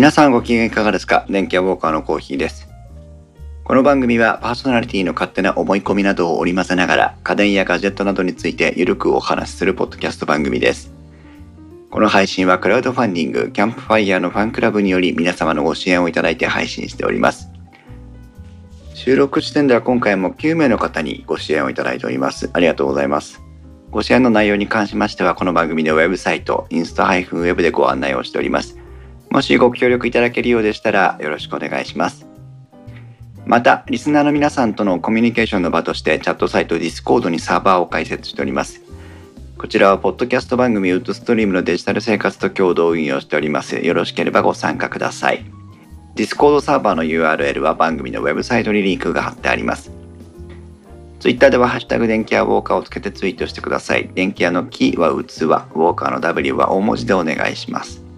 皆さんご機嫌いかがですか？電気屋ウォーカーのコーヒーです。この番組はパーソナリティの勝手な思い込みなどを織り交ぜながら家電やガジェットなどについてゆるくお話しするポッドキャスト番組です。この配信はクラウドファンディングキャンプファイヤーのファンクラブにより皆様のご支援をいただいて配信しております。収録時点では今回も9名の方にご支援をいただいております。ありがとうございます。ご支援の内容に関しましてはこの番組のウェブサイトインスタ -web でご案内をしております。もしご協力いただけるようでしたらよろしくお願いします。また、リスナーの皆さんとのコミュニケーションの場としてチャットサイト Discord にサーバーを開設しております。こちらはポッドキャスト番組ウッドストリームのデジタル生活と共同運用しております。よろしければご参加ください。Discord サーバーの URL は番組のウェブサイトにリンクが貼ってあります。Twitter ではハッシュタグ電気屋ウォーカーをつけてツイートしてください。電気屋のキは器、ウォーカーの W は大文字でお願いします。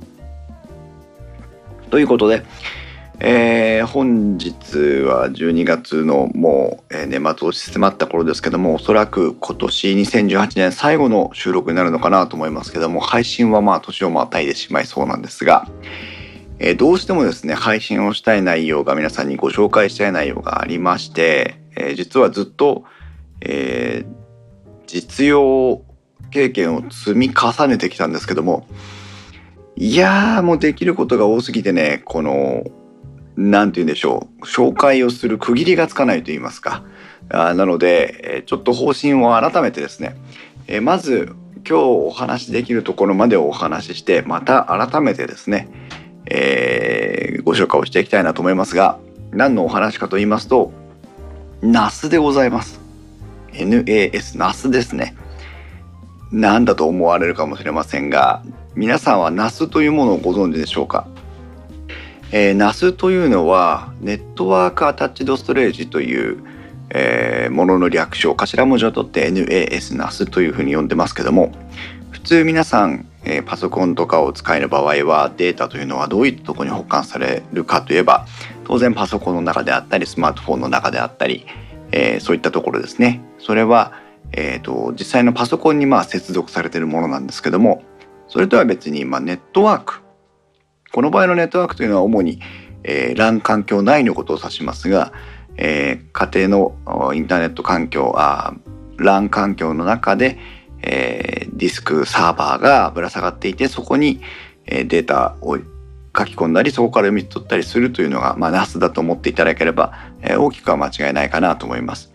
ということで、えー本日は12月のもう、年末を迫った頃ですけどもおそらく今年2018年最後の収録になるのかなと思いますけども配信はまあ年をまたいでしまいそうなんですが、えーどうしてもですね配信をしたい内容が皆さんにご紹介したい内容がありまして、えー実はずっと、えー実用経験を積み重ねてきたんですけどもいやーもうできることが多すぎてねこのなんて言うんでしょう紹介をする区切りがつかないと言いますか。あなので、えちょっと方針を改めてですね、えまず今日お話しできるところまでお話ししてまた改めてですね、えーご紹介をしていきたいなと思いますが何のお話かと言いますとナスでございます。NAS ナスですね。何だと思われるかもしれませんが皆さんはナスというものをご存知でしょうか？えー、NAS というのはネットワークアタッチドストレージという、えーものの略称頭文字を取って NAS NAS というふうに呼んでますけども普通皆さん、えーパソコンとかを使える場合はデータというのはどういったところに保管されるかといえば当然パソコンの中であったりスマートフォンの中であったり、えーそういったところですね。それは、えー、と実際のパソコンにまあ接続されてるものなんですけどもそれとは別に、まあ、ネットワークこの場合のネットワークというのは主に、えー LAN 環境内のことを指しますが、えー家庭のインターネット環境あ LAN 環境の中で、えーディスクサーバーがぶら下がっていてそこに、えーデータを書き込んだりそこから読み取ったりするというのが、まあ、NAS だと思っていただければ、えー大きくは間違いないかなと思います。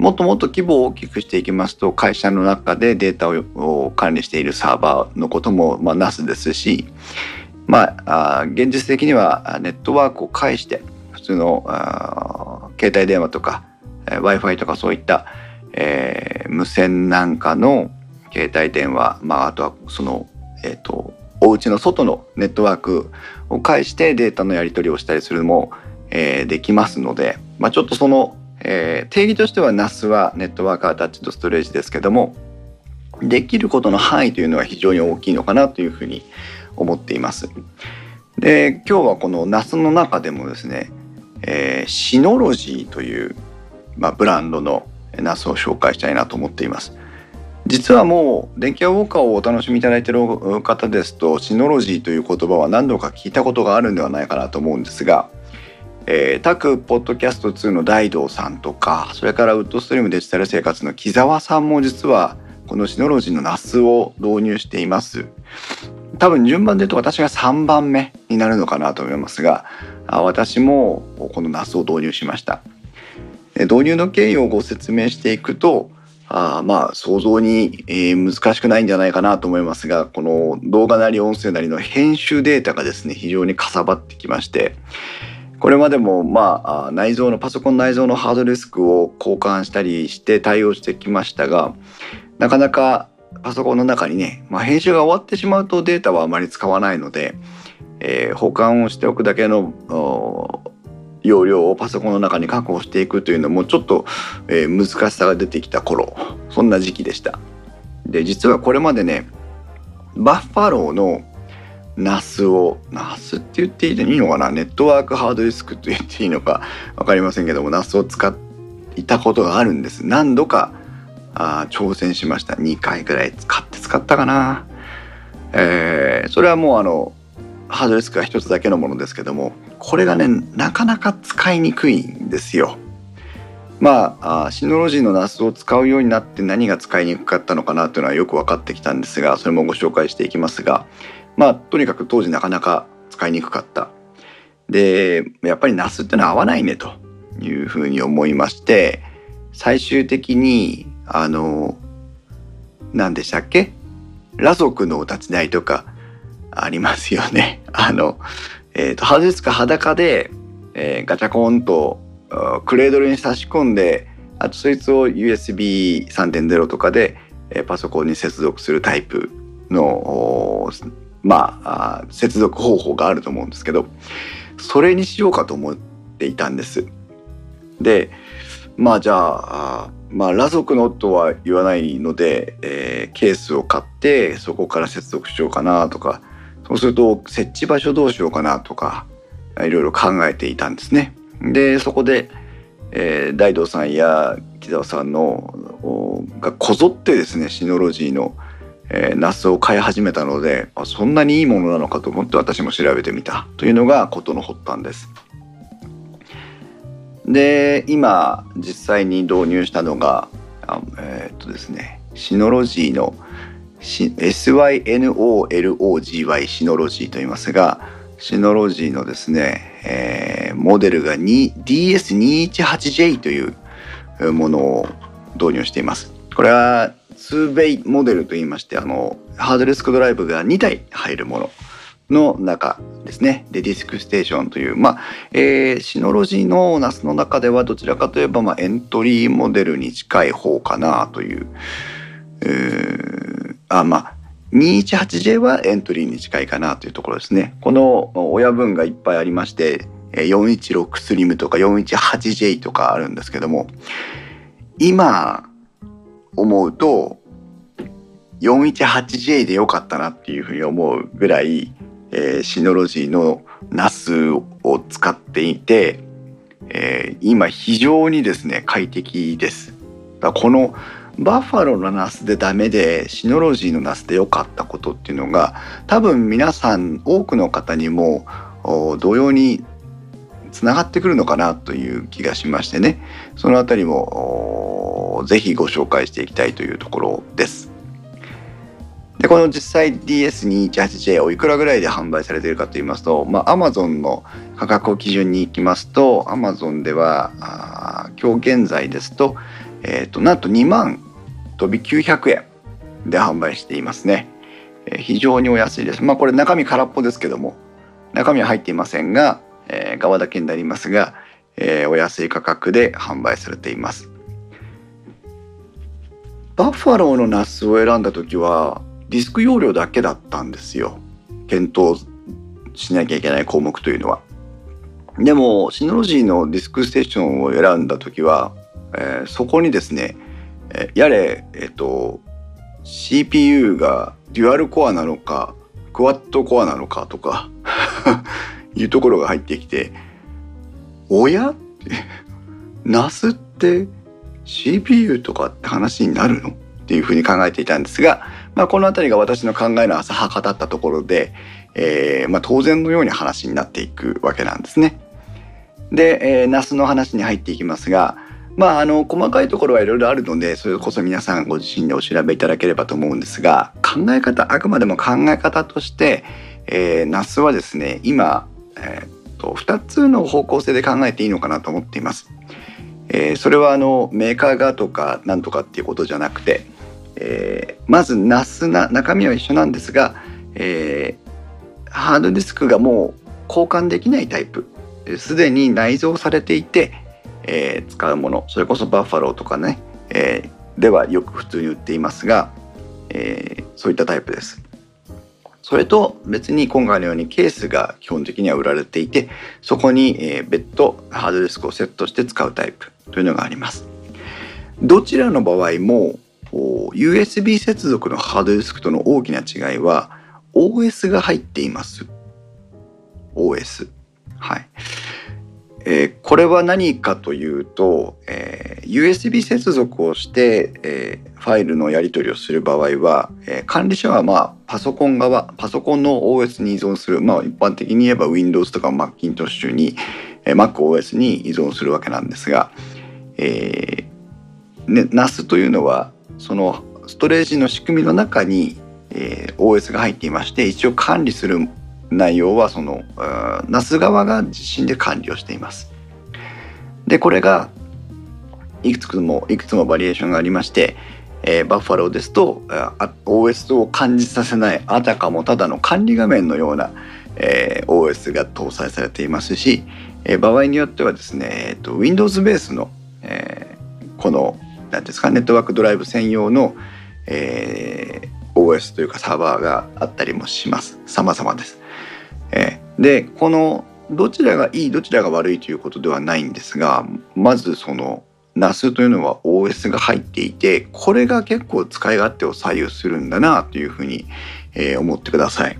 もっともっと規模を大きくしていきますと会社の中でデータを管理しているサーバーのことも、まあ、NAS ですしまあ、現実的にはネットワークを介して普通の携帯電話とか w i f i とかそういった、えー無線なんかの携帯電話、まあ、あとはその、えー、とお家の外のネットワークを介してデータのやり取りをしたりするのも、えーできますので、まあ、ちょっとその、えー定義としては NAS はネットワークアタッチドストレージですけどもできることの範囲というのは非常に大きいのかなというふうに思っています。で今日はこの NAS の中でもですね、えーシノロジーという、まあ、ブランドの NAS を紹介したいなと思っています。実はもう電気屋ウォーカーをお楽しみいただいている方ですとシノロジーという言葉は何度か聞いたことがあるんではないかなと思うんですが、えー、タクポッドキャスト2の大道さんとかそれからウッドストリームデジタル生活の木澤さんも実はこのシノロジーの NAS を導入しています。多分順番で言うと私が3番目になるのかなと思いますが私もこの NAS を導入しました導入の経緯をご説明していくとあまあ想像に、難しくないんじゃないかなと思いますがこの動画なり音声なりの編集データがですね非常にかさばってきましてこれまでもまあ内蔵のパソコン内蔵のハードディスクを交換したりして対応してきましたがなかなかパソコンの中にね、まあ、編集が終わってしまうとデータはあまり使わないので、えー保管をしておくだけの容量をパソコンの中に確保していくというのもちょっと、えー難しさが出てきた頃そんな時期でした。で実はこれまでねバッファローの NAS を NAS って言っていいのかな？ネットワークハードディスクと言っていいのか分かりませんけども NAS を使いたことがあるんです。何度かあ挑戦しました。2回ぐらい使って使ったかな、えーそれはもうあのハードディスクが一つだけのものですけどもこれがねなかなか使いにくいんですよ。まあシノロジーの NAS を使うようになって何が使いにくかったのかなというのはよく分かってきたんですがそれもご紹介していきますがまあとにかく当時なかなか使いにくかった。でやっぱり NAS ってのは合わないねというふうに思いまして最終的にあの何でしたっけ？裸族のお立ち台とかありますよね。あの、えっ、ー、と、ハードディスク裸で、えー、ガチャコンとクレードルに差し込んで、あとそいつを USB3.0 とかで、えー、パソコンに接続するタイプの、まあ、接続方法があると思うんですけど、それにしようかと思っていたんです。で、まあじゃあ、まあ裸族のとは言わないので、えー、ケースを買ってそこから接続しようかなとかそうすると設置場所どうしようかなとかいろいろ考えていたんですね。でそこで、えー、大道さんや木澤さんのがこぞってですねシノロジーの、えー、ナスを買い始めたのであそんなにいいものなのかと思って私も調べてみたというのが事の発端です。で今実際に導入したのがあえー、っとですねシノロジーの「SYNOLOGY シノロジーと言いますがシノロジーのですね、えー、モデルが DS218J というものを導入しています。これは 2bay モデルと言いましてあのハードディスクドライブが2台入るものの中ですねでディスクステーションというまあ、えー、シノロジーの NAS の中ではどちらかといえば、まあ、エントリーモデルに近い方かなという、えーあまあ 218J はエントリーに近いかなというところですね。この親分がいっぱいありまして416スリムとか 418J とかあるんですけども今思うと 418J でよかったなっていうふうに思うぐらい、えー、シノロジーの NAS を使っていて、えー、今非常にですね快適です。だこのバッファローのナスでダメでシノロジーのナスで良かったことっていうのが多分皆さん多くの方にも同様につながってくるのかなという気がしましてねその辺りもぜひご紹介していきたいというところです。でこの実際 DS218J をいくらぐらいで販売されているかと言いますと、まあ、Amazon の価格を基準にいきますと Amazon では今日現在ですと,、えーとなんと2万飛び900円で販売していますね。えー、非常にお安いです。まあこれ中身空っぽですけども、中身は入っていませんが、えー、側だけになりますが、えー、お安い価格で販売されています。バッファローの NAS を選んだ時はディスク容量だけだったんですよ。検討しなきゃいけない項目というのは。でもシノロジーのディスクステーションを選んだ時は、えー、そこにですねえやれ、えっと、CPU がデュアルコアなのかクワッドコアなのかとか いうところが入ってきておや？って NAS って CPU とかって話になるの？っていうふうに考えていたんですが、まあ、この辺りが私の考えの浅はかだったところで、えーまあ、当然のように話になっていくわけなんですね。で、えー、NAS の話に入っていきますが、まあ、あの細かいところはいろいろあるのでそれこそ皆さんご自身でお調べいただければと思うんですが考え方あくまでも考え方として、えー、ナスはですね今、えー、と2つの方向性で考えていいのかなと思っています。えー、それはあのメーカーがとかなんとかっていうことじゃなくて、えー、まずナスな中身は一緒なんですが、えー、ハードディスクがもう交換できないタイプすでに内蔵されていてえー、使うものそれこそバッファローとかね、え、ではよく普通に売っていますが、え、そういったタイプです。それと別に今回のようにケースが基本的には売られていてそこに、別途ハードディスクをセットして使うタイプというのがあります。どちらの場合も USB 接続のハードディスクとの大きな違いは OS が入っています。OS。はい。えー、これは何かというと、えー、USB 接続をして、えー、ファイルのやり取りをする場合は、え、管理者はまあパソコン側パソコンの OS に依存する、まあ、一般的に言えば Windows とか Macintosh に、えー、MacOS に依存するわけなんですが、えーね、NAS というのはそのストレージの仕組みの中に、えー、OS が入っていまして一応管理する内容はその NAS 側が自身で管理をしています。でこれがいくつもいくつもバリエーションがありまして、えー、バッファローですと OS を感じさせないあたかもただの管理画面のような、えー、OS が搭載されていますし、えー、場合によってはですね、えーと、Windows ベースの、えー、この何ですかネットワークドライブ専用の、えー、OS というかサーバーがあったりもします様々です。えー、でこのどちらがいいどちらが悪いということではないんですがまずその NAS というのは OS が入っていてこれが結構使い勝手を左右するんだなというふうに、えー、思ってください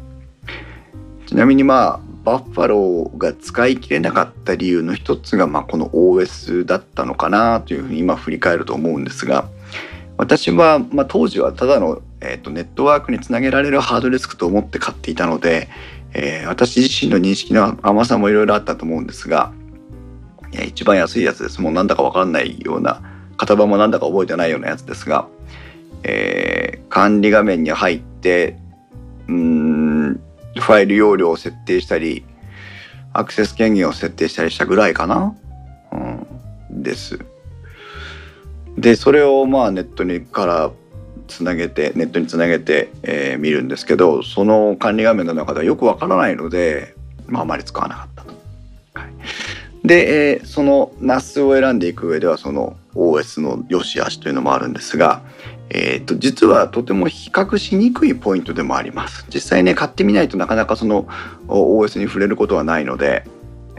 ちなみにまあバッファローが使い切れなかった理由の一つが、まあ、この OS だったのかなというふうに今振り返ると思うんですが私は、まあ、当時はただの、えーと、ネットワークにつなげられるハードディスクと思って買っていたので、えー、私自身の認識の甘さもいろいろあったと思うんですが一番安いやつです。もうなんだかわからないような型番もなんだか覚えてないようなやつですが、えー、管理画面に入ってうんファイル容量を設定したりアクセス権限を設定したりしたぐらいかな、うん、です。でそれをまあネットにからつなげてネットにつなげて、えー、見るんですけどその管理画面の中ではよくわからないので、まあ、あまり使わなかったと。はい、で、えー、その NAS を選んでいく上ではその OS の良し悪しというのもあるんですが、えーと、実はとても比較しにくいポイントでもあります。実際ね買ってみないとなかなかその OS に触れることはないので、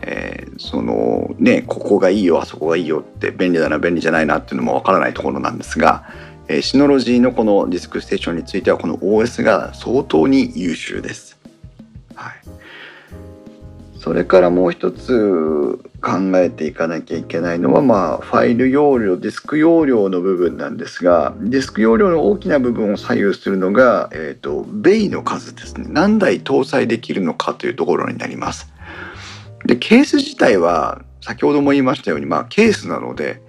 えー、そのねここがいいよあそこがいいよって便利だな便利じゃないなっていうのもわからないところなんですが、えー、シノロジーのこのディスクステーションについてはこの OS が相当に優秀です。はい、それからもう一つ考えていかなきゃいけないのは、まあ、ファイル容量ディスク容量の部分なんですがディスク容量の大きな部分を左右するのが、えーと、ベイの数ですね何台搭載できるのかというところになります。でケース自体は先ほども言いましたように、まあ、ケースなので、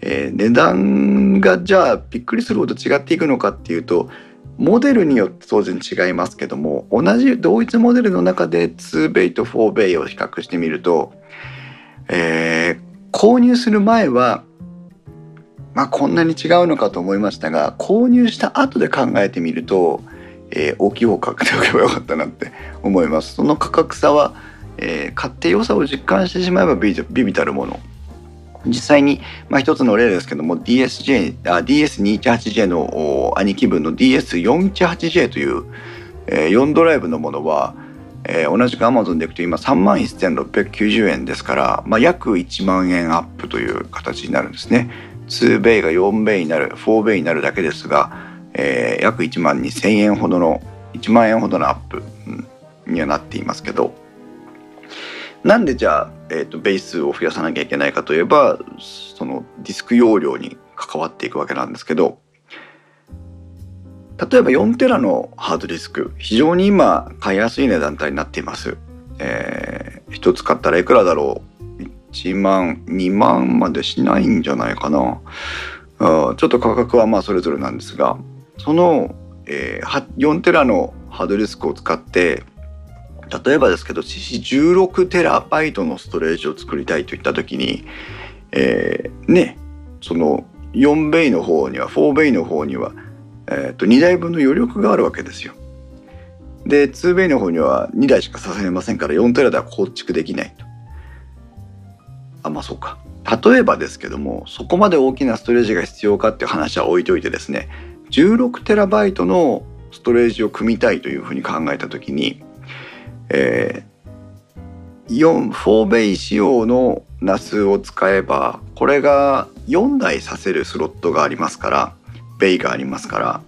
えー、値段がじゃあびっくりするほど違っていくのかっていうとモデルによって当然違いますけども同じ同一モデルの中で2ベイと4ベイを比較してみると、えー、購入する前はまあこんなに違うのかと思いましたが購入した後で考えてみると、えー、大きい方を買っておけばよかったなって 思います。その価格差は、えー、買って良さを実感してしまえばビビたるもの実際に、まあ、一つの例ですけども DSJ あ DS218J の兄貴分の DS418J という、えー、4ドライブのものは、えー、同じく Amazon でいくと今3万1690円ですから、まあ、約1万円アップという形になるんですね。2ベイが4ベイになる4ベイになるだけですが、えー、約1万2000円ほどの1万円ほどのアップ、うん、にはなっていますけどなんでじゃあ、えーと、ベースを増やさなきゃいけないかといえばそのディスク容量に関わっていくわけなんですけど例えば4テラのハードディスク非常に今買いやすい値段帯になっています。えー、1つ買ったらいくらだろう？1万2万までしないんじゃないかなあちょっと価格はまあそれぞれなんですがその、えー、4テラのハードディスクを使って例えばですけど16テラバイトのストレージを作りたいといった時に、えー、ねその4ベイの方には4ベイの方には、えー、と2台分の余力があるわけですよ。で2ベイの方には2台しか支えませんから4テラでは構築できないと。あまあそうか。例えばですけどもそこまで大きなストレージが必要かっていう話は置いといてですね16テラバイトのストレージを組みたいというふうに考えた時にえー、4ベイ仕様の NAS を使えばこれが4台させるスロットがありますからベイがありますから、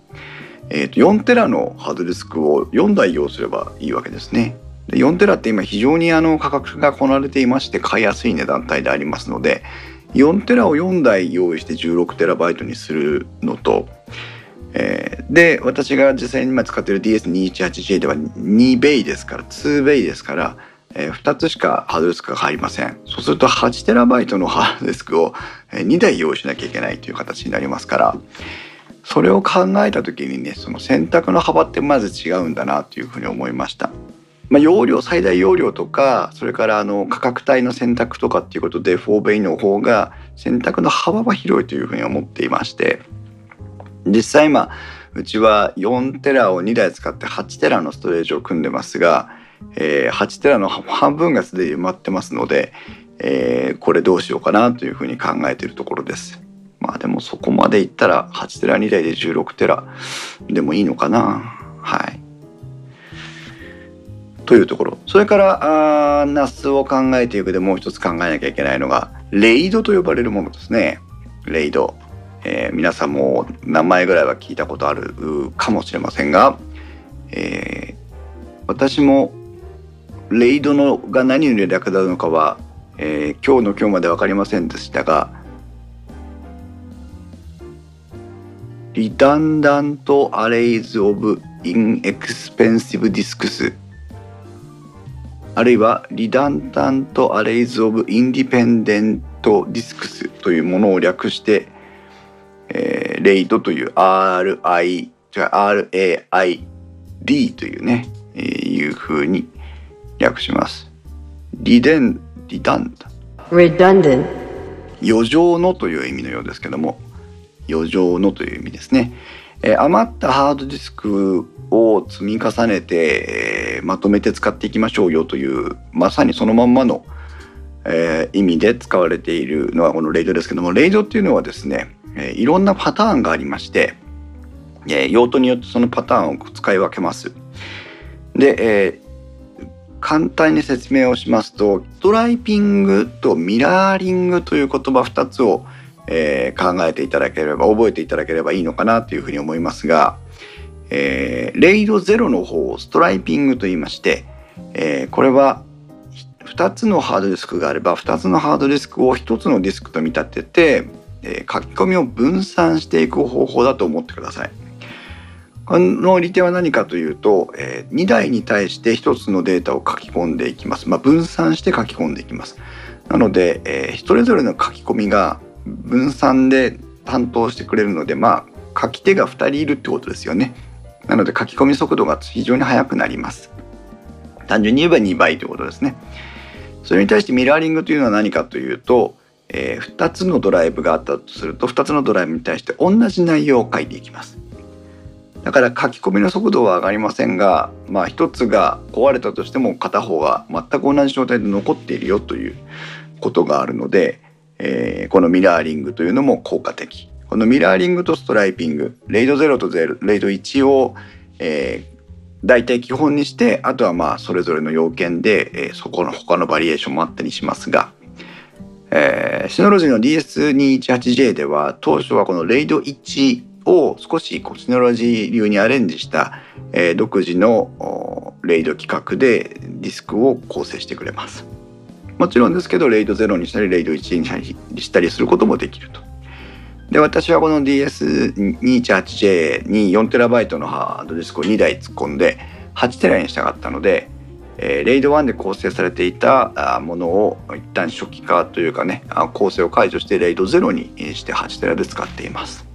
えー、と4テラのハードディスクを4台用すればいいわけですね。で4テラって今非常にあの価格がこなれていまして買いやすい値段帯でありますので4テラを4台用意して16テラバイトにするのと、えー、で私が実際に今使っている DS218J では2ベイですから2ベイですから、えー、2つしかハードディスクが入りませんそうすると8テラバイトのハードディスクを2台用意しなきゃいけないという形になりますからそれを考えた時にねその選択の幅ってまず違うんだなというふうに思いました。まあ、容量最大容量とかそれからあの価格帯の選択とかっていうことで4ベイの方が選択の幅は広いというふうに思っていまして実際今うちは4テラを2台使って8テラのストレージを組んでますが、えー、8テラの半分がすでに埋まってますので、えー、これどうしようかなというふうに考えているところです。まあでもそこまでいったら8テラ2台で16テラでもいいのかなはい。というところそれからあナスを考えていくでもう一つ考えなきゃいけないのがレイドと呼ばれるものですねレイド、えー、皆さんも名前ぐらいは聞いたことあるかもしれませんが、えー、私もレイドのが何に略立つのかは、えー、今日の今日まで分かりませんでしたがRedundant Arrays of Inexpensive Disks あるいは Redundant Arrays of Independent Disks というものを略して、えー、 RAID という RI じゃ RAID というね、えー、いうふうに略します。リデン、リダンダ。Redundant 余剰のという意味のようですけども余剰のという意味ですね。えー、余ったハードディスクを積み重ねて、えー、まとめて使っていきましょうよというまさにそのまんまの、えー、意味で使われているのはこのレイドですけどもレイドっていうのはですね、えいろんなパターンがありまして、え用途によってそのパターンを使い分けます。で、え簡単に説明をしますとストライピングとミラーリングという言葉2つをえー、考えていただければ覚えていただければいいのかなというふうに思いますが、えー、レイドゼロの方をストライピングと言いまして、えー、これは2つのハードディスクがあれば2つのハードディスクを1つのディスクと見立てて、えー、書き込みを分散していく方法だと思ってください。この利点は何かというと、えー、2台に対して1つのデータを書き込んでいきます。まあ、分散して書き込んでいきます。なので、えー、それぞれの書き込みが分散で担当してくれるのでまあ書き手が2人いるってことですよねなので書き込み速度が非常に速くなります単純に言えば2倍ということですねそれに対してミラーリングというのは何かというと、えー、2つのドライブがあったとすると2つのドライブに対して同じ内容を書いていきます。だから書き込みの速度は上がりませんが、まあ、1つが壊れたとしても片方が全く同じ状態で残っているよということがあるのでえー、このミラーリングというのも効果的。このミラーリングとストライピングレイド0とレイド1を、えー、大体基本にしてあとはまあそれぞれの要件で、えー、そこの他のバリエーションもあったりしますが、えー、シノロジーの DS218J では当初はこのレイド1を少しこうシノロジー流にアレンジした、えー、独自のレイド規格でディスクを構成してくれます。もちろんですけどレイド0にしたりレイド1にしたりすることもできると。で私はこの DS218J に 4TB のハードディスクを2台突っ込んで 8TB にしたかったので、えー、レイド1で構成されていたものを一旦初期化というかね構成を解除してレイド0にして 8TB で使っています。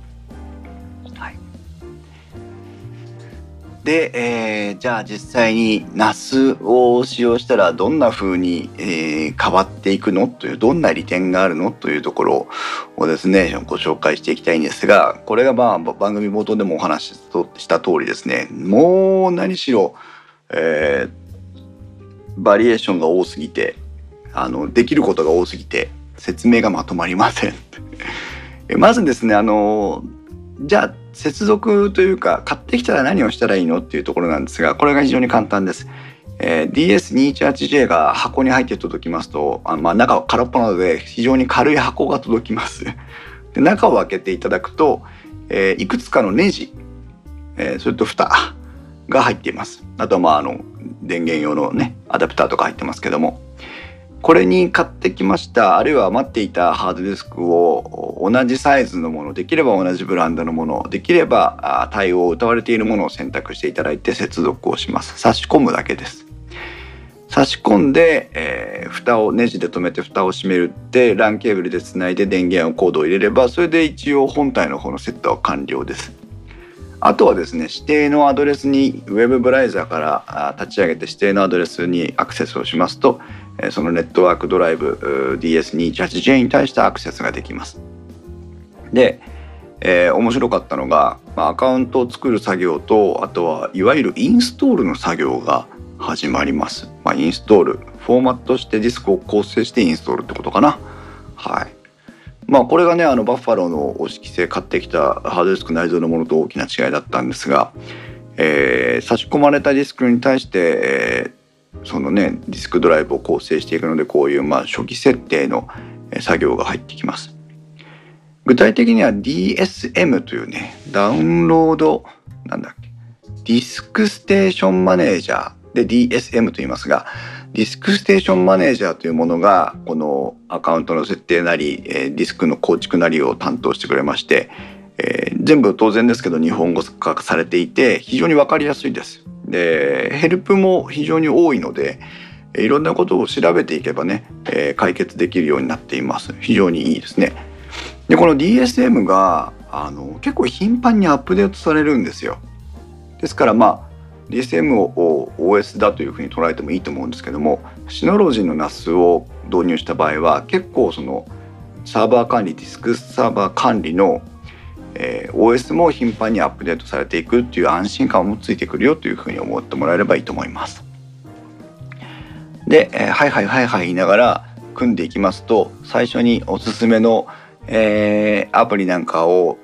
はいで、えー、じゃあ実際にナスを使用したらどんな風に、えー、変わっていくのというどんな利点があるのというところをですねご紹介していきたいんですがこれがまあ番組冒頭でもお話しした通りですねもう何しろ、えー、バリエーションが多すぎてあのできることが多すぎて説明がまとまりません まずですねあのじゃあ接続というか買ってきたら何をしたらいいのっていうところなんですがこれが非常に簡単です。えー、DS218J が箱に入って届きますとあまあ、中は空っぽなので非常に軽い箱が届きます。で中を開けていただくと、えー、いくつかのネジ、えー、それと蓋が入っています。あとはまああの電源用のねアダプターとか入ってますけども。これに買ってきましたあるいは待っていたハードディスクを同じサイズのものできれば同じブランドのものできれば対応を歌われているものを選択していただいて接続をします。差し込むだけです。差し込んで、えー、蓋をネジで留めて蓋を閉めるって LAN ケーブルでつないで電源をコードを入れればそれで一応本体の方のセットは完了です。あとはですね指定のアドレスにウェブブラウザーから立ち上げて指定のアドレスにアクセスをしますとそのネットワークドライブ DS218J に対してアクセスができます。で、えー、面白かったのが、まあ、アカウントを作る作業とあとはいわゆるインストールの作業が始まります。まあ、インストールフォーマットしてディスクを構成してインストールってことかな。はい。まあこれがねあのバッファローの押し規制買ってきたハードディスク内蔵のものと大きな違いだったんですが、えー、差し込まれたディスクに対して、えー、そのねディスクドライブを構成していくのでこういうまあ初期設定の作業が入ってきます。具体的には DSM というねダウンロードなんだっけディスクステーションマネージャーで DSM と言いますがディスクステーションマネージャーというものがこのアカウントの設定なりディスクの構築なりを担当してくれまして、えー、全部当然ですけど日本語化されていて非常に分かりやすいです。でヘルプも非常に多いのでいろんなことを調べていけばね、えー、解決できるようになっています。非常にいいですね。でこの DSM があの結構頻繁にアップデートされるんですよ。ですからまあ DSM を OS だというふうに捉えてもいいと思うんですけどもシノロジーの NAS を導入した場合は結構そのサーバー管理ディスクサーバー管理の、えー、OS も頻繁にアップデートされていくっていう安心感もついてくるよというふうに思ってもらえればいいと思います。で、えー、はいはいはいはい言いながら組んでいきますと最初におすすめの、えー、アプリなんかを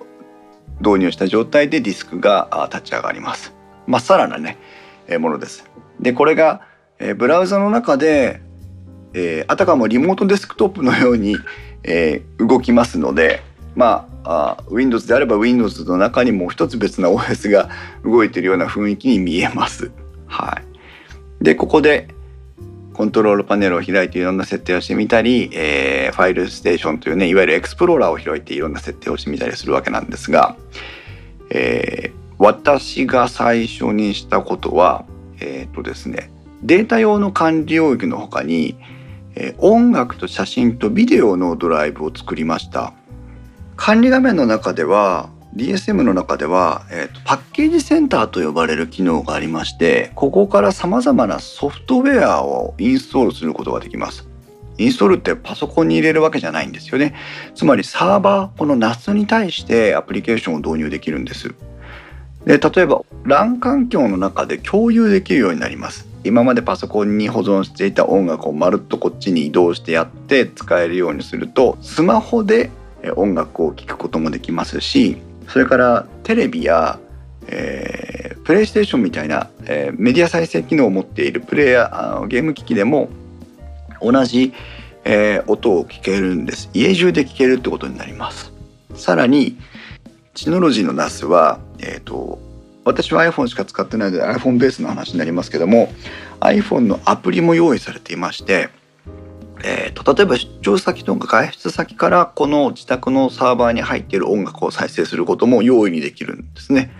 導入した状態でディスクが立ち上がります。まっさらなね、えー、ものです。でこれが、えー、ブラウザの中で、えー、あたかもリモートデスクトップのように、えー、動きますのでまああ Windows であれば Windows の中にもう一つ別な OS が動いているような雰囲気に見えます。はい、でここでコントロールパネルを開いていろんな設定をしてみたり、えー、ファイルステーションというねいわゆるエクスプローラーを開いていろんな設定をしてみたりするわけなんですが、えー、私が最初にしたことは、えっ、ー、とですね、データ用の管理領域の他に、えー、音楽と写真とビデオのドライブを作りました。管理画面の中では DSM の中では、えーと、パッケージセンターと呼ばれる機能がありましてここからさまざまなソフトウェアをインストールすることができます。インストールってパソコンに入れるわけじゃないんですよね。つまりサーバーこの NAS に対してアプリケーションを導入できるんです。で例えば LAN 環境の中で共有できるようになります。今までパソコンに保存していた音楽をまるっとこっちに移動してやって使えるようにするとスマホで音楽を聴くこともできますしそれからテレビや、えー、プレイステーションみたいな、えー、メディア再生機能を持っているプレイヤーゲーム機器でも同じ、えー、音を聞けるんです。家中で聞けるってことになります。さらにシノロジーの NAS は、えーと、私は iPhone しか使ってないので iPhone ベースの話になりますけども iPhone のアプリも用意されていまして、えーと、例えば出張先とか外出先からこの自宅のサーバーに入っている音楽を再生することも容易にできるんですね。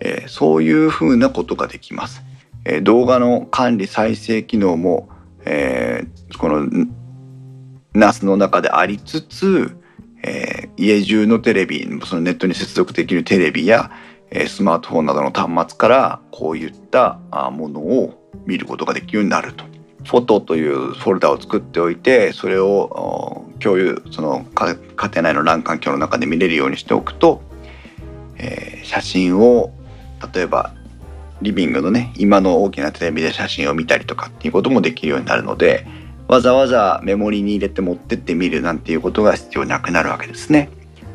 えー、そういうふうなことができます。えー、動画の管理再生機能も、えー、この NAS の中でありつつえー、家中のテレビそのネットに接続できるテレビや、えー、スマートフォンなどの端末からこういったものを見ることができるようになると。フォトというフォルダを作っておいてそれを共有その家庭内の LAN 環境の中で見れるようにしておくと、えー、写真を例えばリビングのね今の大きなテレビで写真を見たりとかっていうこともできるようになるのでわざわざメモリに入れて持ってってみるなんていうことが必要なくなるわけですね。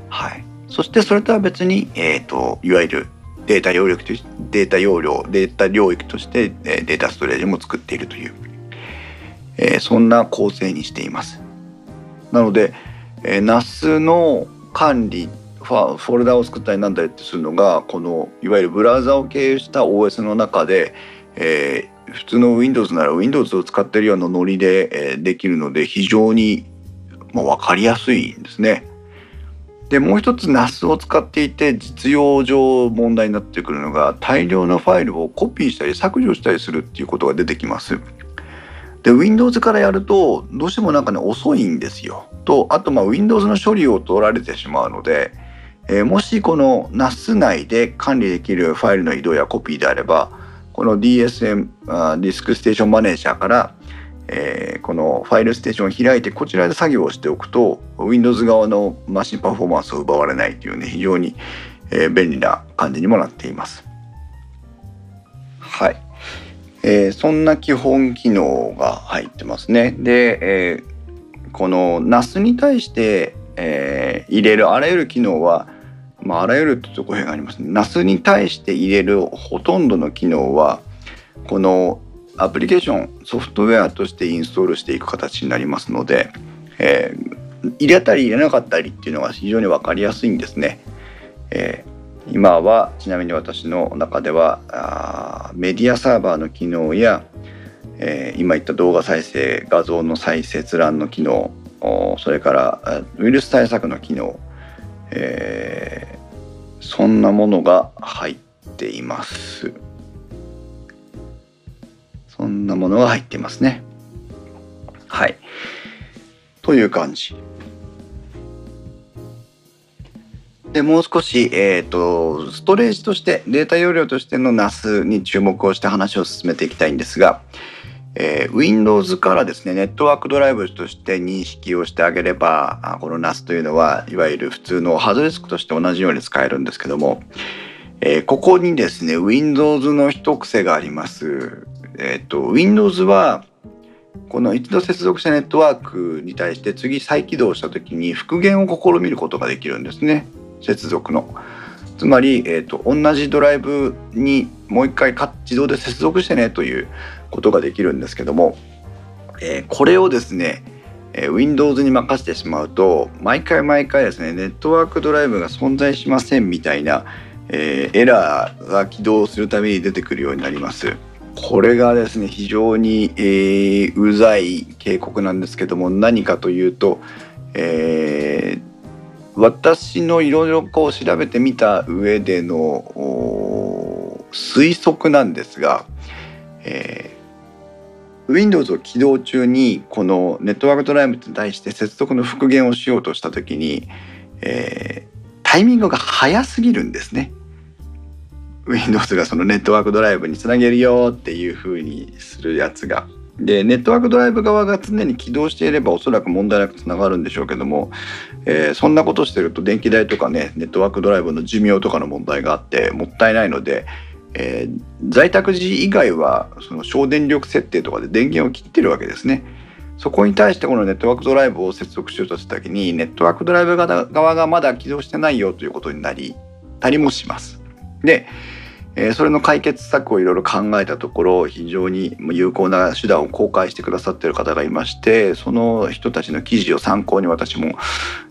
はい、そしてそれとは別に、えーと、いわゆるデータ容量データ容量データ領域としてデータストレージも作っているという、えー、そんな構成にしています。なので、えー、NAS の管理フフォルダを作ったりなんだりってするのがこのいわゆるブラウザを経由した OS の中で、えー、普通の Windows なら Windows を使ってるようなノリで、え、できるので非常に、ま、分かりやすいんですね。でもう一つ NAS を使っていて実用上問題になってくるのが大量のファイルをコピーしたり削除したりするっていうことが出てきます。で Windows からやるとどうしてもなんかね遅いんですよ。とあとまあ Windows の処理を取られてしまうので、えー、もしこの NAS 内で管理できるファイルの移動やコピーであればこの DSM ディスクステーションマネージャーから、えー、このファイルステーションを開いてこちらで作業をしておくと Windows 側のマシンパフォーマンスを奪われないというね非常に、えー、便利な感じにもなっています。はい。えー、そんな基本機能が入ってますね。で、えー、この NAS に対して、えー、入れるあらゆる機能は、まあ、あらゆるとこがありますね。NAS に対して入れるほとんどの機能はこのアプリケーションソフトウェアとしてインストールしていく形になりますので、えー、入れたり入れなかったりっていうのが非常に分かりやすいんですね。えー今はちなみに私の中ではあメディアサーバーの機能や、えー、今言った動画再生画像の再閲覧の機能それからウイルス対策の機能、えー、そんなものが入っています。そんなものが入っていますね。はい。という感じ。でもう少し、えーと、ストレージとしてデータ容量としての NAS に注目をして話を進めていきたいんですが、えー、Windows からですねネットワークドライブとして認識をしてあげればこの NAS というのはいわゆる普通のハードディスクとして同じように使えるんですけども、えー、ここにですね Windows の一癖があります。えーと、Windows はこの一度接続したネットワークに対して次再起動した時に復元を試みることができるんですね。接続のつまり、えーと、同じドライブにもう一回自動で接続してねということができるんですけども、えー、これをですね、えー、Windows に任せてしまうと毎回毎回ですねネットワークドライブが存在しませんみたいな、えー、エラーが起動するために出てくるようになります。これがですね非常に、えー、うざい警告なんですけども何かというと、えー、私のいろいろこう調べてみた上での推測なんですが、えー、Windows を起動中にこのネットワークドライブに対して接続の復元をしようとした時に、えー、タイミングが早すぎるんですね。Windows がそのネットワークドライブにつなげるよっていう風にするやつが。でネットワークドライブ側が常に起動していればおそらく問題なくつながるんでしょうけども、えー、そんなことしてると電気代とかねネットワークドライブの寿命とかの問題があってもったいないので、えー、在宅時以外はその省電力設定とかで電源を切ってるわけですね。そこに対してこのネットワークドライブを接続しようとした時にネットワークドライブ側がまだ起動してないよということになりたりもします。でえー、それの解決策をいろいろ考えたところ非常に有効な手段を公開してくださってる方がいましてその人たちの記事を参考に私も、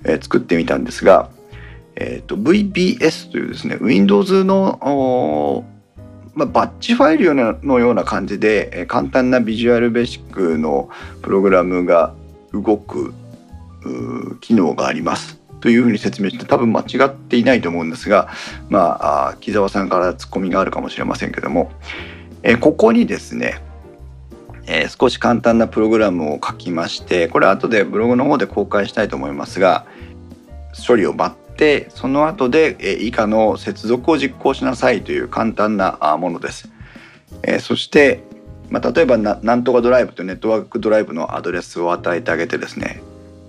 えー、作ってみたんですが、えーと、VBS というですね Windows のまあ、バッチファイルのような感じで、え、簡単なビジュアルベーシックのプログラムが動く機能があります。というふうに説明して多分間違っていないと思うんですがまあ木澤さんからツッコミがあるかもしれませんけども、えここにですねえー、少し簡単なプログラムを書きましてこれ後でブログの方で公開したいと思いますが処理を待ってその後で、え、以下の接続を実行しなさいという簡単なものです。え、そして、まあ、例えばななんとかドライブというネットワークドライブのアドレスを与えてあげてですね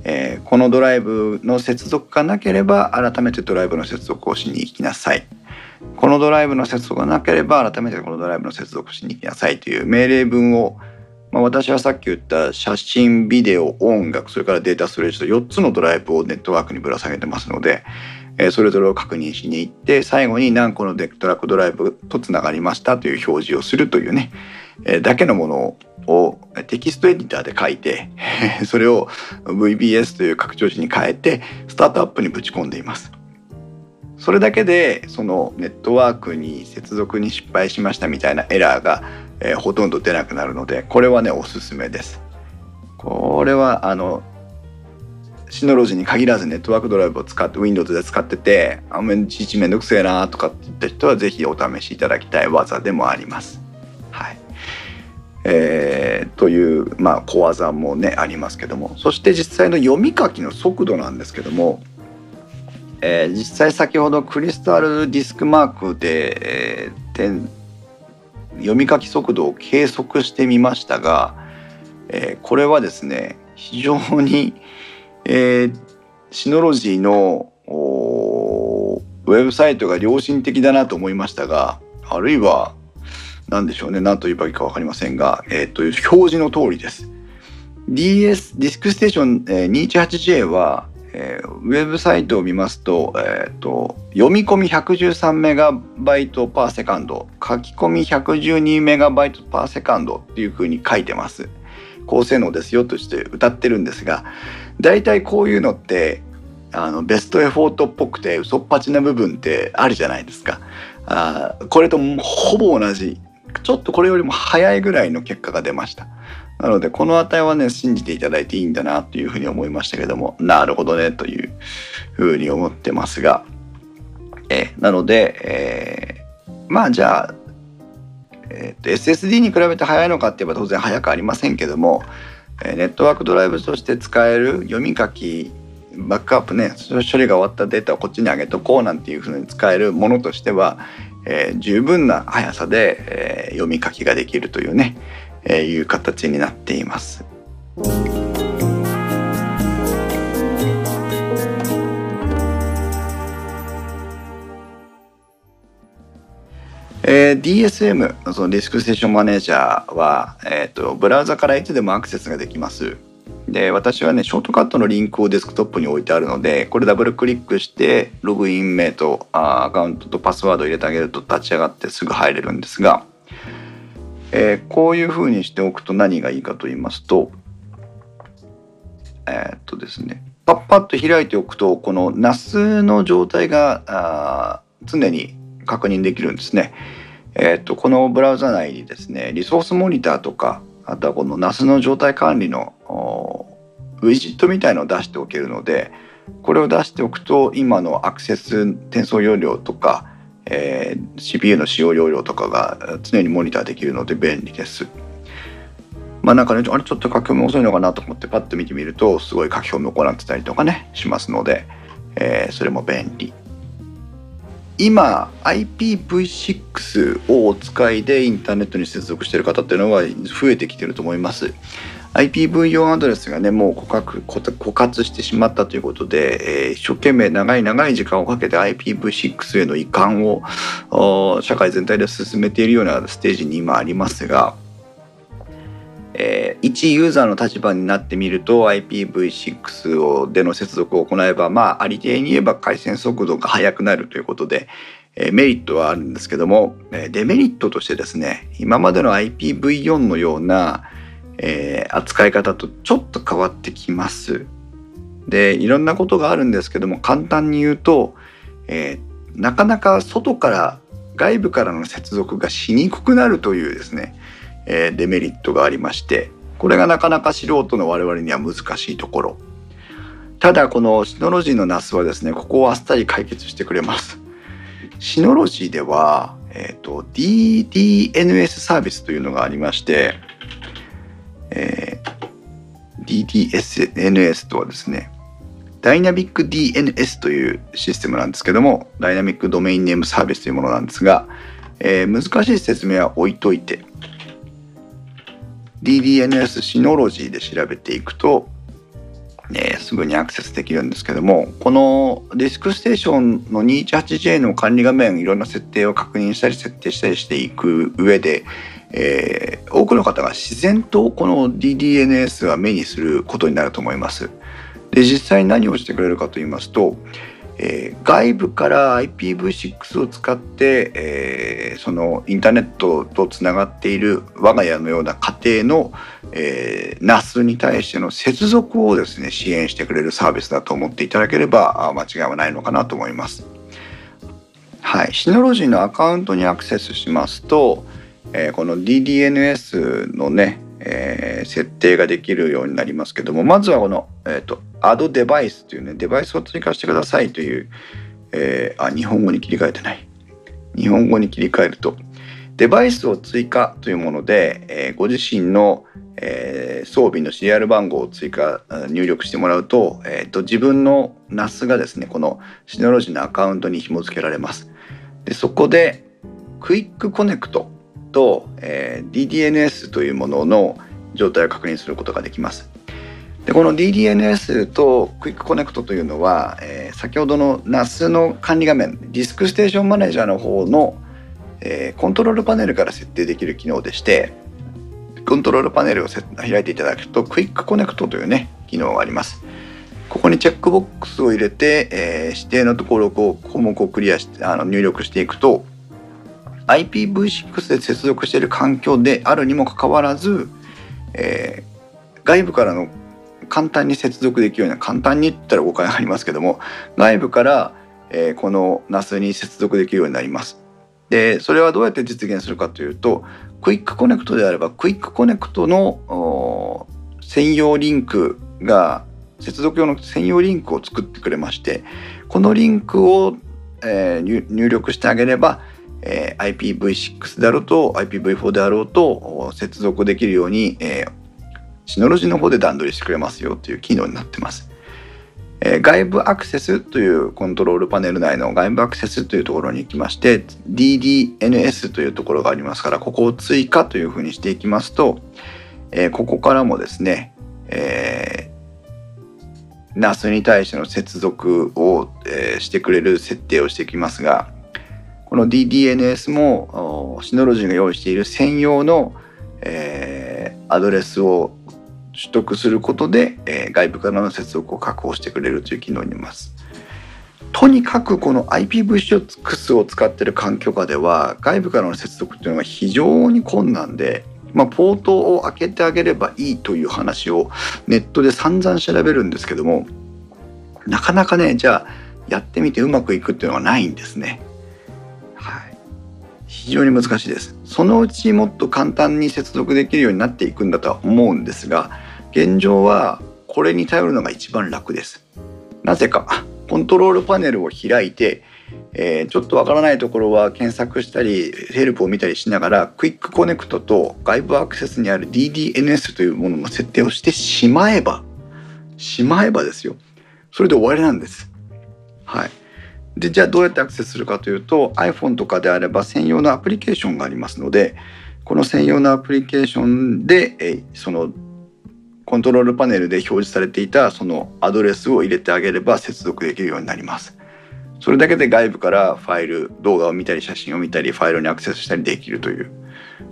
え、このドライブの接続がなければ改めてドライブの接続をしに行きなさいこのドライブの接続がなければ改めてこのドライブの接続をしに行きなさいという命令文を、まあ、私はさっき言った写真ビデオ音楽それからデータストレージと4つのドライブをネットワークにぶら下げてますので、え、それぞれを確認しに行って最後に何個のネットワークドライブとつながりましたという表示をするというね、え、だけのものををテキストエディターで書いて それを VBS という拡張子に変えてスタートアップにぶち込んでいます。それだけでそのネットワークに接続に失敗しましたみたいなエラーが、えー、ほとんど出なくなるのでこれはねおすすめです。これはあのシノロジーに限らずネットワークドライブを使って Windows で使っててあんまりいちいちめんどくせえなとかって言った人は是非お試しいただきたい技でもあります。はいえー、という、まあ、小技もねありますけどもそして実際の読み書きの速度なんですけども、えー、実際先ほどクリスタルディスクマークで、えー、読み書き速度を計測してみましたが、えー、これはですね非常にえー、シノロジーのウェブサイトが良心的だなと思いましたがあるいは何でしょうね何と言えばいいか分かりませんが、えー、という表示の通りです。DS DiskStation、えー、218J は、えー、ウェブサイトを見ますと,、えーと、読み込み113メガバイト per second 書き込み112メガバイト per second っていうふうに書いてます。高性能ですよとして謳ってるんですが大体こういうのってあのベストエフォートっぽくて嘘っぱちな部分ってあるじゃないですか。あこれとほぼ同じちょっとこれよりも早いぐらいの結果が出ました。なのでこの値はね信じていただいていいんだなというふうに思いましたけどもなるほどねというふうに思ってますが、えなので、えー、まあじゃあ、えー、と SSD に比べて早いのかって言えば当然早くありませんけどもネットワークドライブとして使える読み書きバックアップね処理が終わったデータをこっちに上げとこうなんていうふうに使えるものとしては、えー、十分な速さで、えー、読み書きができるというね、え、いう形になっています。えー、DSM そのディスクステーションマネージャーは、えーと、ブラウザからいつでもアクセスができます。で私はねショートカットのリンクをデスクトップに置いてあるのでこれダブルクリックしてログイン名とあアカウントとパスワードを入れてあげると立ち上がってすぐ入れるんですが、えー、こういうふうにしておくと何がいいかと言いますとえー、っとですねパッパッと開いておくとこの NAS の状態が常に確認できるんですね。えーと、このブラウザ内にですねリソースモニターとかあとはこの NAS の状態管理のウィジットみたいのを出しておけるのでこれを出しておくと今のアクセス転送容量とか、えー、CPU の使用容量とかが常にモニターできるので便利です。まあなんかねあれちょっと書き込み遅いのかなと思ってパッと見てみるとすごい書き込みを行ってたりとかねしますので、えー、それも便利。今 IPv6 をお使いでインターネットに接続してる方っていうのは増えてきてると思います。IPv4 アドレスがねもう枯渇枯渇してしまったということで、えー、一生懸命長い長い時間をかけて IPv6 への移管を社会全体で進めているようなステージに今ありますがえー、一ユーザーの立場になってみると IPv6 をでの接続を行えばまあありていに言えば回線速度が速くなるということで、え、メリットはあるんですけども、デメリットとしてですね今までの IPv4 のような、えー、扱い方とちょっと変わってきます。でいろんなことがあるんですけども簡単に言うと、えー、なかなか外から外部からの接続がしにくくなるというですねえデメリットがありましてこれがなかなか素人の我々には難しいところただこのシノロジーの NAS はですねここをあっさり解決してくれますシノロジーでは、えーと、DDNS サービスというのがありまして、ー、DDNS とはですねダイナミック DNS というシステムなんですけどもダイナミックドメインネームサービスというものなんですが、えー、難しい説明は置いといて DDNS シノロジーで調べていくと、えー、すぐにアクセスできるんですけどもこのディスクステーションの 218J の管理画面いろんな設定を確認したり設定したりしていく上で、えー、多くの方が自然とこの DDNS は目にすることになると思います。で実際に何をしてくれるかと言いますと、えー、外部から IPv6 を使って、えー、そのインターネットとつながっている我が家のような家庭の、えー、NAS に対しての接続をですね支援してくれるサービスだと思っていただければ間違いはないのかなと思います。はい、シノロジーのアカウントにアクセスしますと、えー、この DDNS のね、えー、設定ができるようになりますけどもまずはこの、えーと、Add Device というねデバイスを追加してくださいという、えー、あ日本語に切り替えてない。日本語に切り替えると。デバイスを追加というもので、えー、ご自身の、えー、装備のシリアル番号を追加入力してもらうと,、えーと、自分の NAS がですねこの Synology のアカウントに紐付けられます。でそこで QuickConnect と、えー、DDNS というものの状態を確認することができます。でこの DDNS と QuickConnect というのは、えー、先ほどの NAS の管理画面 DiskStation Manager の方のえー、コントロールパネルから設定できる機能でしてコントロールパネルを開いていただくと QuickConnect というね機能があります。ここにチェックボックスを入れて、えー、指定のところを項目をクリアしてあの入力していくと IPv6 で接続している環境であるにもかかわらず、えー、外部からの簡単に接続できるような簡単に言ったら誤解がありますけども外部から、えー、この NAS に接続できるようになります。でそれはどうやって実現するかというと QuickConnect であれば QuickConnect の専用リンクが接続用の専用リンクを作ってくれましてこのリンクを、えー、入力してあげれば、えー、IPv6 であろうと IPv4 であろうと接続できるように、えー、シノロジーの方で段取りしてくれますよという機能になってます。えー、外部アクセスというコントロールパネル内の外部アクセスというところに行きまして DDNS というところがありますからここを追加というふうにしていきますと、えー、ここからもですね、えー、NAS に対しての接続を、えー、してくれる設定をしていきますがこの DDNS もシノロジーが用意している専用の、えー、アドレスを取得することで、えー、外部からの接続を確保してくれるという機能になります。とにかくこの IPv6 を使っている環境下では外部からの接続というのは非常に困難で、まあ、ポートを開けてあげればいいという話をネットで散々調べるんですけどもなかなかねじゃあやってみてうまくいくっていうのはないんですね。非常に難しいです。そのうちもっと簡単に接続できるようになっていくんだとは思うんですが現状はこれに頼るのが一番楽です。なぜかコントロールパネルを開いて、えー、ちょっとわからないところは検索したりヘルプを見たりしながら QuickConnect と外部アクセスにある DDNS というものの設定をしてしまえばしまえばですよそれで終わりなんです。はい、でじゃあどうやってアクセスするかというと iPhone とかであれば専用のアプリケーションがありますのでこの専用のアプリケーションで、えそのコントロールパネルで表示されていたそのアドレスを入れてあげれば接続できるようになります。それだけで外部からファイル動画を見たり写真を見たりファイルにアクセスしたりできるという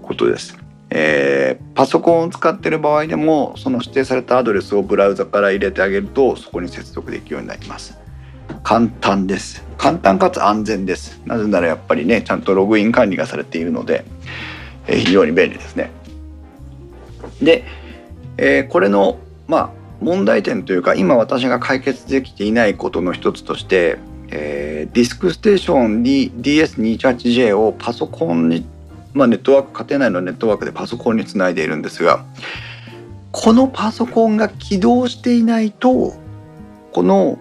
ことです。えー、パソコンを使っている場合でもその指定されたアドレスをブラウザから入れてあげるとそこに接続できるようになります。簡単です。簡単かつ安全です。なぜならやっぱりねちゃんとログイン管理がされているので、え、非常に便利ですね。でえー、これのまあ問題点というか今私が解決できていないことの一つとして、えー、 DiskStation に DS218J をパソコンに、まあ、ネットワーク家庭内のネットワークでパソコンにつないでいるんですがこのパソコンが起動していないとこの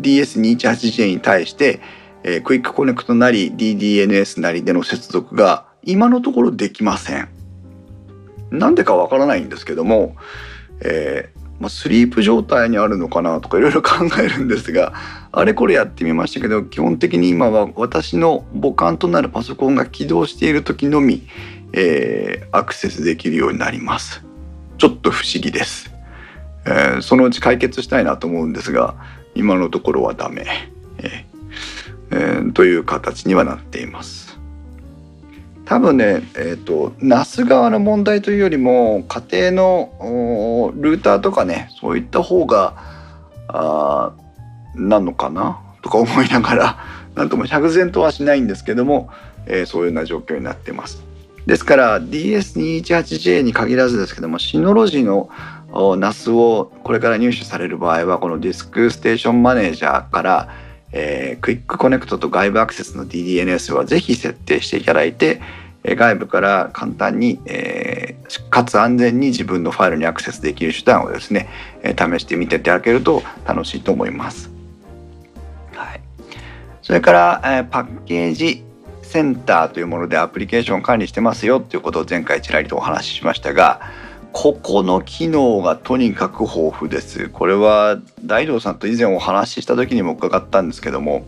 DS218J に対して、えー、 QuickConnect なり DDNS なりでの接続が今のところできません。なんでかわからないんですけども、えーまあ、スリープ状態にあるのかなとかいろいろ考えるんですがあれこれやってみましたけど基本的に今は私の母艦となるパソコンが起動している時のみ、えー、アクセスできるようになりますちょっと不思議です、えー、そのうち解決したいなと思うんですが今のところはダメ、えーえー、という形にはなっています。多分ね、えーと、那須側の問題というよりも家庭のルーターとかねそういった方があなのかな？とか思いながら なんとも釈然とはしないんですけども、えー、そういうような状況になってます。ですから DS218J に限らずですけども Synology の NAS をこれから入手される場合はこの DiskStation Manager から、えー、 QuickConnect と外部アクセスの DDNS はぜひ設定していただいて、外部から簡単に、えー、かつ安全に自分のファイルにアクセスできる手段をですね、試してみていただけると楽しいと思います。はい、それから、えー、パッケージセンターというものでアプリケーションを管理してますよということを前回ちらりとお話ししましたがここの機能がとにかく豊富です。これは大道さんと以前お話しした時にも伺ったんですけども、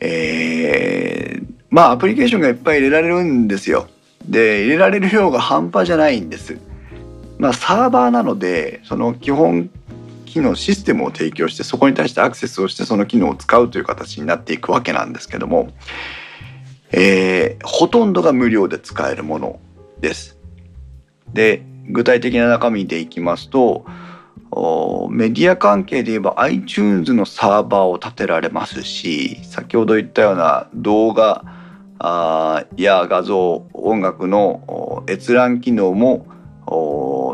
えー、まあアプリケーションがいっぱい入れられるんですよ。で入れられる量が半端じゃないんです。まあサーバーなのでその基本機能システムを提供してそこに対してアクセスをしてその機能を使うという形になっていくわけなんですけども、えー、ほとんどが無料で使えるものです。で具体的な中身でいきますとメディア関係で言えば iTunes のサーバーを立てられますし先ほど言ったような動画あや画像音楽の閲覧機能も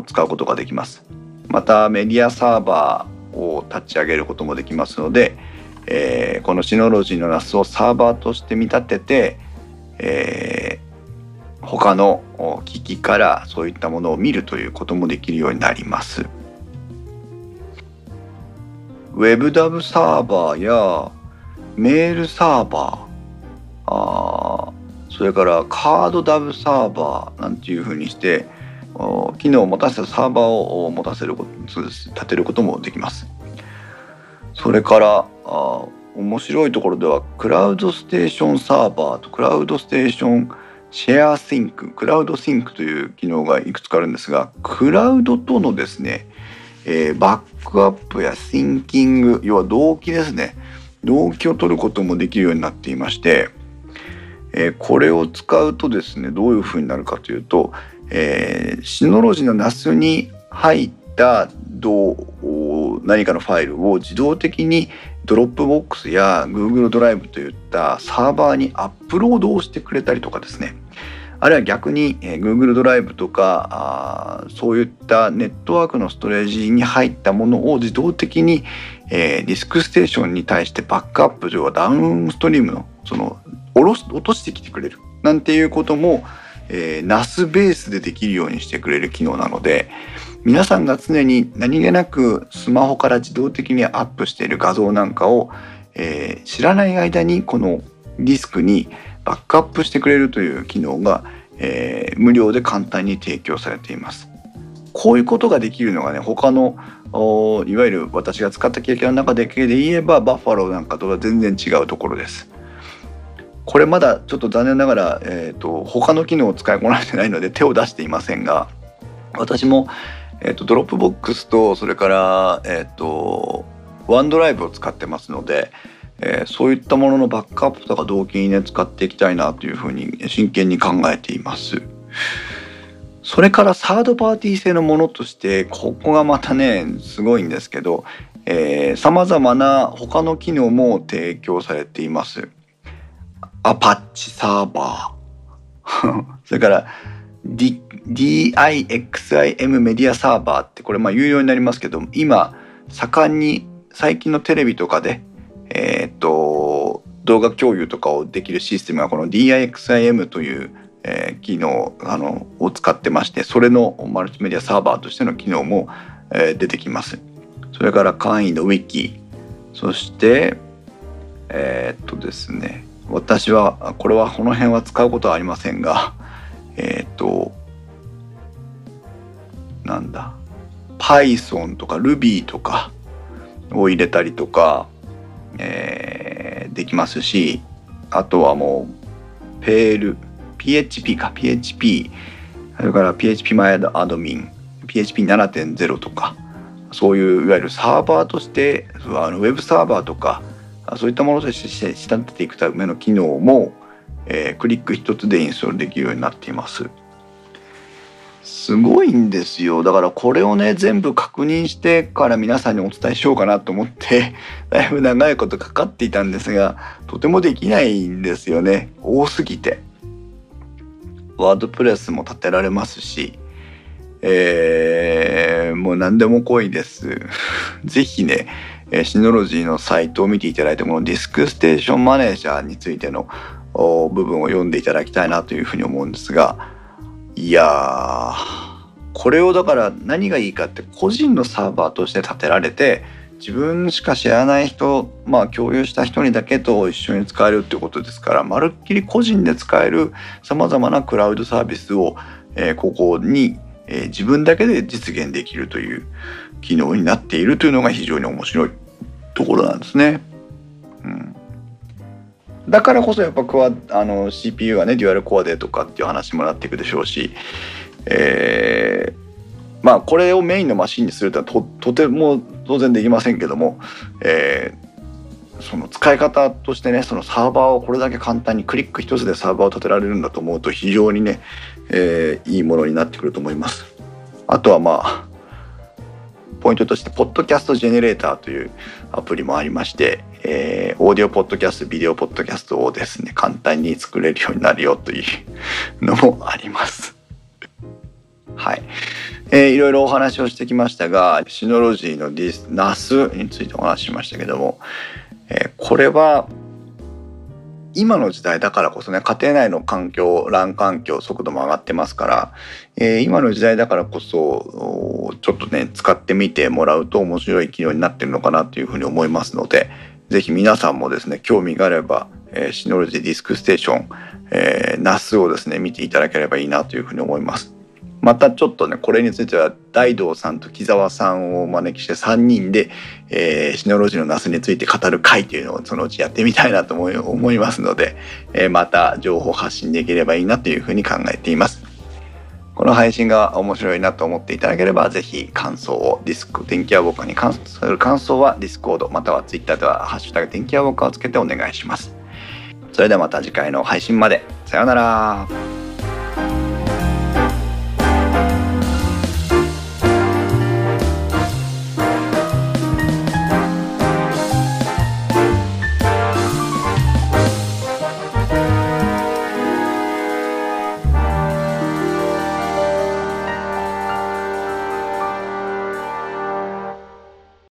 使うことができます。またメディアサーバーを立ち上げることもできますので、えー、このシノロジーの NAS をサーバーとして見立てて、えー他の機器からそういったものを見るということもできるようになります。WebDAV サーバーやメールサーバーあそれからカード DAV サーバーなんていうふうにして機能を持たせたサーバーを持たせること立てることもできます。それからあ面白いところでは Cloud Station Server と Cloud Station ShareSync Cloud Sync という機能がいくつかあるんですがクラウドとのですね、えー、バックアップや syncing 要は同期ですね同期を取ることもできるようになっていまして、えー、これを使うとですねどういうふうになるかというと、えー、 Synology の NAS に入ったどう何かのファイルを自動的に Dropbox や Google ドライブといったサーバーにアップロードをしてくれたりとかですね。あるいは逆に、Google ドライブとかそういったネットワークのストレージに入ったものを自動的に、ディスクステーションに対してバックアップ要はダウンストリームのその下ろし落としてきてくれる。なんていうことも、えー、NAS ベースでできるようにしてくれる機能なので皆さんが常に何気なくスマホから自動的にアップしている画像なんかを、えー、知らない間にこのディスクにバックアップしてくれるという機能が、えー、無料で簡単に提供されています。こういうことができるのがね他のいわゆる私が使った経験の中だけで言えばバッファローなんかとは全然違うところです。これまだちょっと残念ながら、えーと、他の機能を使いこなしてないので手を出していませんが私も、えーと、 Dropbox とそれから、えーと OneDrive を使ってますので、えー、そういったもののバックアップとか同期にね使っていきたいなというふうに真剣に考えています。それからサードパーティー製のものとしてここがまたねすごいんですけどさまざまな他の機能も提供されています。アパッチサーバー それから D DIXIM メディアサーバーってこれまあ有料になりますけど今盛んに最近のテレビとかでえ、っと動画共有とかをできるシステムがこの DIXIM という、えー、機能あのを使ってましてそれのマルチメディアサーバーとしての機能も、えー、出てきます。それから簡易のウィキそしてえ、っとですね私はこれはこの辺は使うことはありませんがえっとなんだ Python とか Ruby とかを入れたりとかえー、できますしあとはもうペール PHP か PHP それから PHP 前アドミン PHP7.0 とかそういういわゆるサーバーとしてあのウェブサーバーとかそういったものとして仕立てていくための機能も、えー、クリック一つでインストールできるようになっています。すごいんですよだからこれをね全部確認してから皆さんにお伝えしようかなと思って だいぶ長いことかかっていたんですがとてもできないんですよね多すぎて。ワードプレスも立てられますし、えー、もう何でも濃いです。是非ね、シノロジーのサイトを見ていただいてこのディスクステーションマネージャーについての部分を読んでいただきたいなというふうに思うんですがいやこれをだから何がいいかって個人のサーバーとして建てられて自分しか知らない人まあ共有した人にだけと一緒に使えるっていうことですからまるっきり個人で使えるさまざまなクラウドサービスを、えー、ここに、えー、自分だけで実現できるという機能になっているというのが非常に面白いところなんですね。うん、だからこそやっぱクワあの CPU がねデュアルコアでとかっていう話もなっていくでしょうし、えー、まあこれをメインのマシンにするとはととても当然できませんけども、えー、その使い方としてねそのサーバーをこれだけ簡単にクリック一つでサーバーを立てられるんだと思うと非常にね、えー、いいものになってくると思います。あとはまあポイントとしてポッドキャストジェネレーターというアプリもありまして、えー、オーディオポッドキャストビデオポッドキャストをですね簡単に作れるようになるよというのもあります。はい。えー、いろいろお話をしてきましたがシノロジーのディスナスについてお話ししましたけども、えー、これは今の時代だからこそね家庭内の環境乱環境速度も上がってますから、えー、今の時代だからこそちょっとね使ってみてもらうと面白い機能になってるのかなというふうに思いますので是非皆さんもですね興味があれば、えー、 Synology DiskStation、えー、NAS をですね見ていただければいいなというふうに思います。またちょっとねこれについては大道さんと木澤さんをお招きして3人で、えー、 Synology の NAS について語る会というのをそのうちやってみたいなと思い思いますので、えー、また情報発信できればいいなというふうに考えています。この配信が面白いなと思っていただければぜひ感想をディスク天気アボカに関する感想は Discord またはツイッターではハッシュタグ天気アボカをつけてお願いします。それではまた次回の配信まで。さようなら。